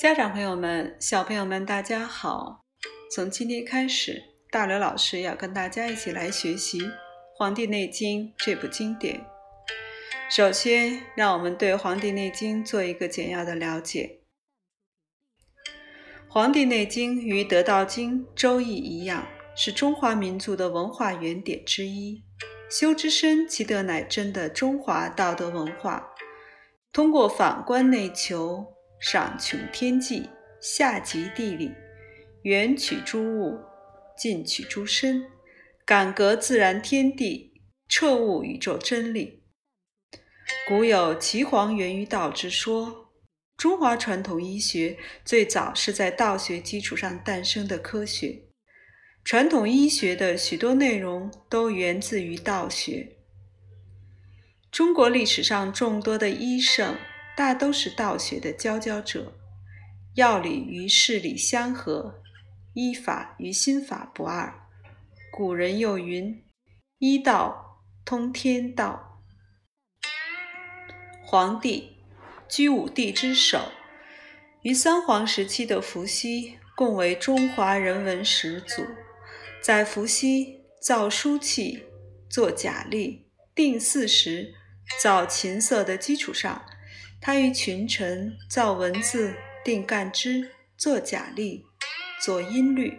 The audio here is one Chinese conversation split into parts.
家长朋友们、小朋友们，大家好！从今天开始，大刘老师要跟大家一起来学习《黄帝内经》这部经典。首先，让我们对《黄帝内经》做一个简要的了解。《黄帝内经》与《得道经》《周易》一样，是中华民族的文化原点之一。修之身，其德乃真的中华道德文化。通过反观内求。上穷天际，下及地理，远取诸物，近取诸身，感格自然天地，彻悟宇宙真理。古有“岐黄源于道”之说。中华传统医学最早是在道学基础上诞生的科学。传统医学的许多内容都源自于道学。中国历史上众多的医圣。大都是道学的佼佼者，药理与事理相合，医法与心法不二。古人又云：“医道通天道。”黄帝，居五帝之首，于三皇时期的伏羲共为中华人文始祖。在伏羲造书契、作甲历、定四时、造琴瑟的基础上。他于群臣造文字、定干支、作甲历、作音律，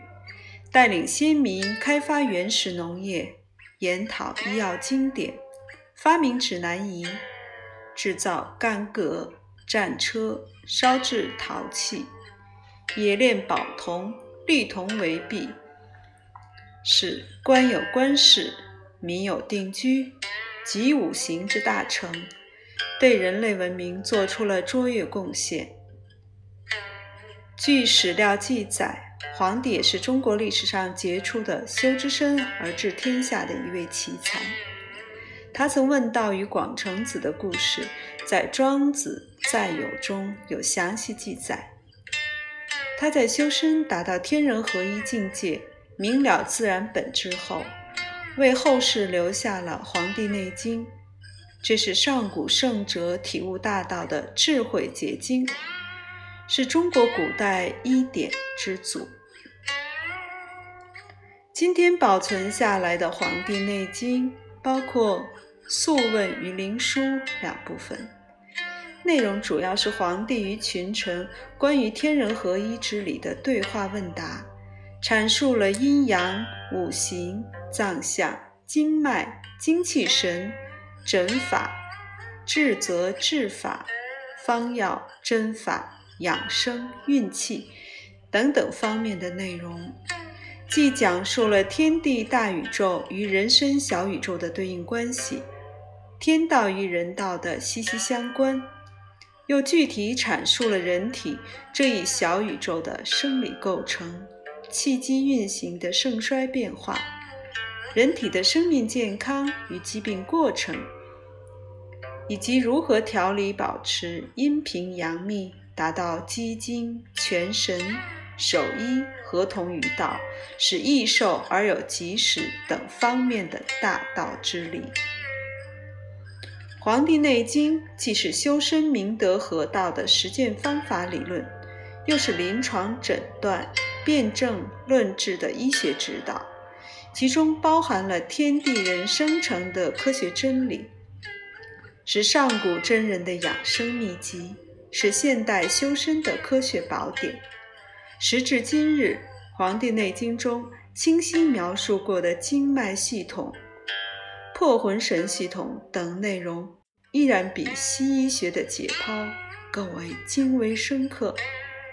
带领先民开发原始农业，研讨医药经典，发明指南仪，制造干戈、战车，烧制陶器，冶炼宝铜、绿铜为璧，使官有官事，民有定居，集五行之大成。对人类文明做出了卓越贡献。据史料记载，黄帝也是中国历史上杰出的修之身而治天下的一位奇才。他曾问道于广成子的故事，在《庄子在有》中有详细记载。他在修身达到天人合一境界，明了自然本质后，为后世留下了《黄帝内经》。这是上古圣哲体悟大道的智慧结晶，是中国古代医典之祖。今天保存下来的《黄帝内经》包括《素问》与《灵书》两部分，内容主要是黄帝与群臣关于天人合一之理的对话问答，阐述了阴阳、五行、脏象、经脉、精气神。诊法、治则治法、方药、针法、养生、运气等等方面的内容，既讲述了天地大宇宙与人生小宇宙的对应关系，天道与人道的息息相关，又具体阐述了人体这一小宇宙的生理构成、气机运行的盛衰变化。人体的生命健康与疾病过程，以及如何调理保持阴平阳秘，达到积精全神、守医合同于道，使益寿而有吉时等方面的大道之理。《黄帝内经》既是修身明德合道的实践方法理论，又是临床诊断、辨证论治的医学指导。其中包含了天地人生成的科学真理，是上古真人的养生秘籍，是现代修身的科学宝典。时至今日，《黄帝内经》中清晰描述过的经脉系统、破魂神系统等内容，依然比西医学的解剖更为精微深刻，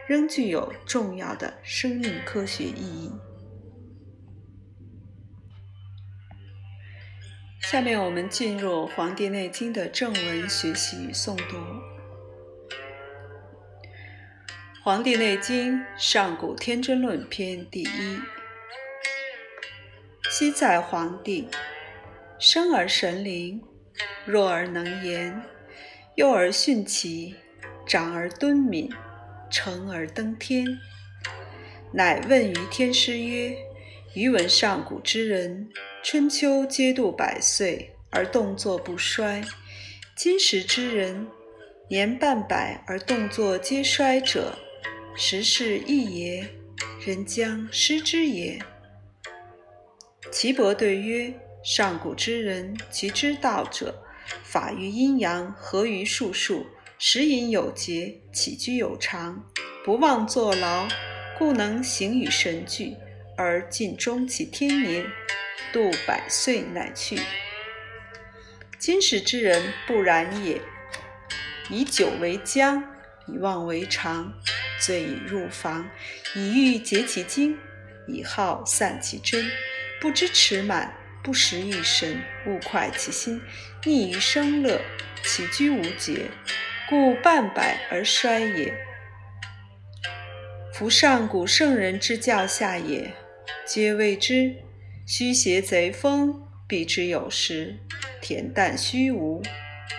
仍具有重要的生命科学意义。下面我们进入《黄帝内经》的正文学习与诵读。《黄帝内经·上古天真论篇》第一：昔在黄帝，生而神灵，弱而能言，幼而徇齐，长而敦敏，成而登天。乃问于天师曰：“余闻上古之人。”春秋皆度百岁而动作不衰，今时之人年半百而动作皆衰者，时势异也，人将失之也。岐伯对曰：上古之人，其之道者，法于阴阳，合于术数，食饮有节，起居有常，不忘坐劳，故能形与神俱，而尽终其天年，度百岁乃去。今时之人不然也，以酒为浆，以妄为常，醉以入房，以欲竭其精，以好散其真，不知持满。不食欲神，勿快其心，溺于声乐，起居无节，故半百而衰也。夫上古圣人之教下也，皆谓之虚邪贼风，避之有时；恬淡虚无，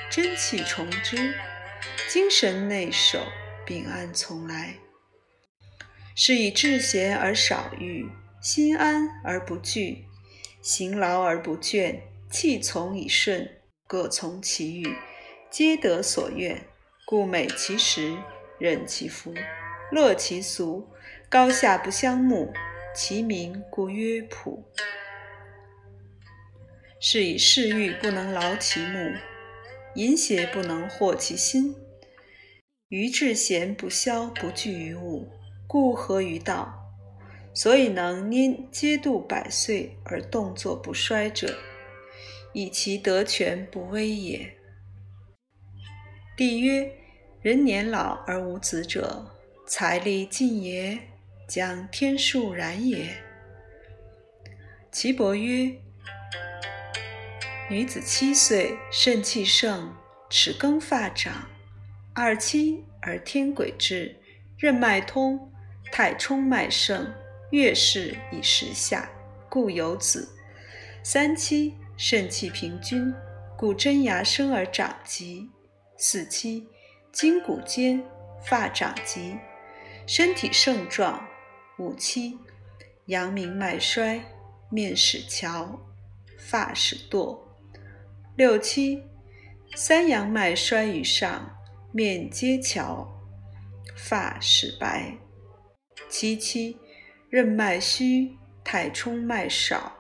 真气从之，精神内守，病安从来。是以志闲而少欲，心安而不惧。行劳而不倦，气从以顺，各从其欲，皆得所愿。故美其食，任其服，乐其俗，高下不相慕，其名故曰朴。是以嗜欲不能劳其目，淫邪不能惑其心，愚智贤不消不惧于物，故合于道。所以能拈皆度百岁而动作不衰者，以其德全不危也。帝曰：人年老而无子者，财力尽也，将天数然也。岐伯曰：女子七岁，肾气盛，齿更发长；二七而天癸至，任脉通，太冲脉盛。月事以时下，故有子；三七肾气平均，故真牙生而长疾；四七筋骨坚，发长疾，身体盛壮；五七阳明脉衰，面始憔，发始堕；六七三阳脉衰于上，面皆憔，发始白；七七。任脉虚，太冲脉少，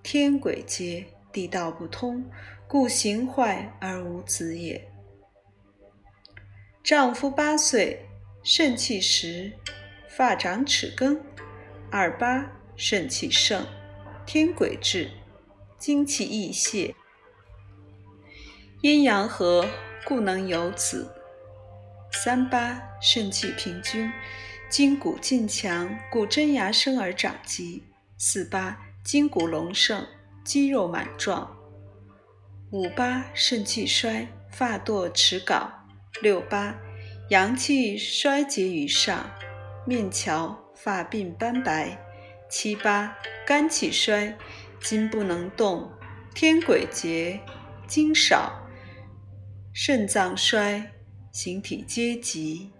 天癸竭，地道不通，故形坏而无子也。丈夫八岁，肾气实，发长齿更；二八肾气盛，天癸至，精气溢泄，阴阳和，故能有子。三八肾气平均。筋骨劲强，故真牙生而长疾；四八筋骨隆盛，肌肉满壮；五八肾气衰，发堕齿槁；六八阳气衰竭于上，面憔，发鬓斑白；七八肝气衰，筋不能动，天癸竭，精少，肾脏衰，形体皆疾；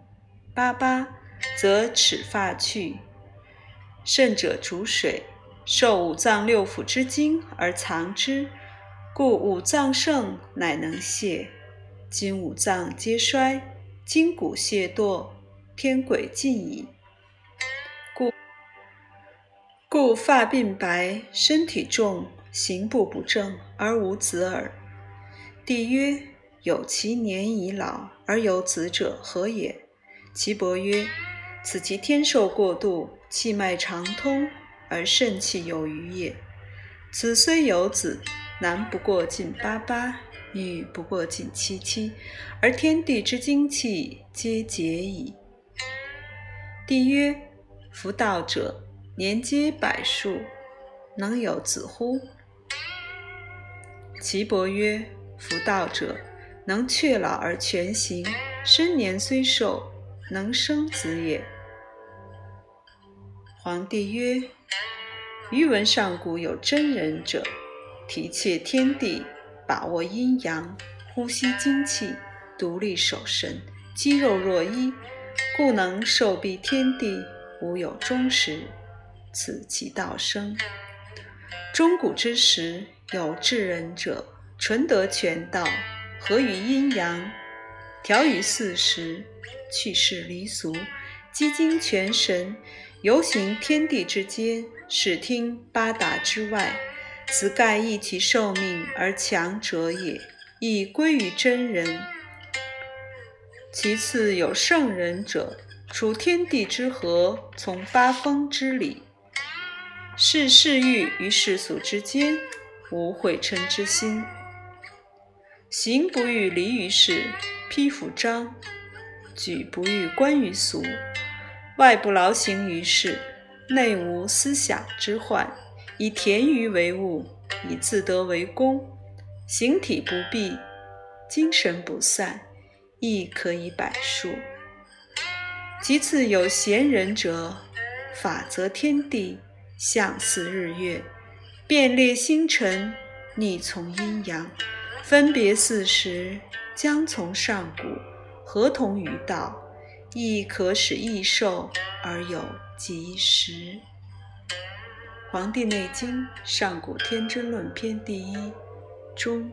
八八。则齿发去，肾者主水，受五脏六腑之精而藏之，故五脏盛乃能泄。今五脏皆衰，筋骨懈堕，天鬼尽矣。故故发鬓白，身体重，行步不正，而无子耳。帝曰：有其年已老而有子者何也？岐伯曰。此其天寿过度，气脉长通，而肾气有余也。子虽有子，男不过近八八，女不过近七七，而天地之精气皆竭矣。帝曰：夫道者，年皆百数，能有子乎？岐伯曰：夫道者，能却老而全形，身年虽寿。能生子也。皇帝曰：余闻上古有真人者，体切天地，把握阴阳，呼吸精气，独立守神，肌肉若一，故能寿庇天地，无有终时。此其道生。中古之时，有至人者，纯德全道，合于阴阳，调于四时。去世离俗，积精全神，游行天地之间，视听八达之外，此盖益其寿命而强者也，亦归于真人。其次有圣人者，处天地之和，从八风之理，视世欲于世俗之间，无毁嗔之心，行不欲离于世，披服章，举不欲观于俗，外不劳形于世，内无思想之患，以田鱼为物，以自得为功，形体不避，精神不散。亦可以百数。其次有贤人者，法则天地，象似日月，辨列星辰，逆从阴阳，分别四时，将从上古，合同于道，亦可使益寿而有吉时。《黄帝内经·上古天真论篇》第一中。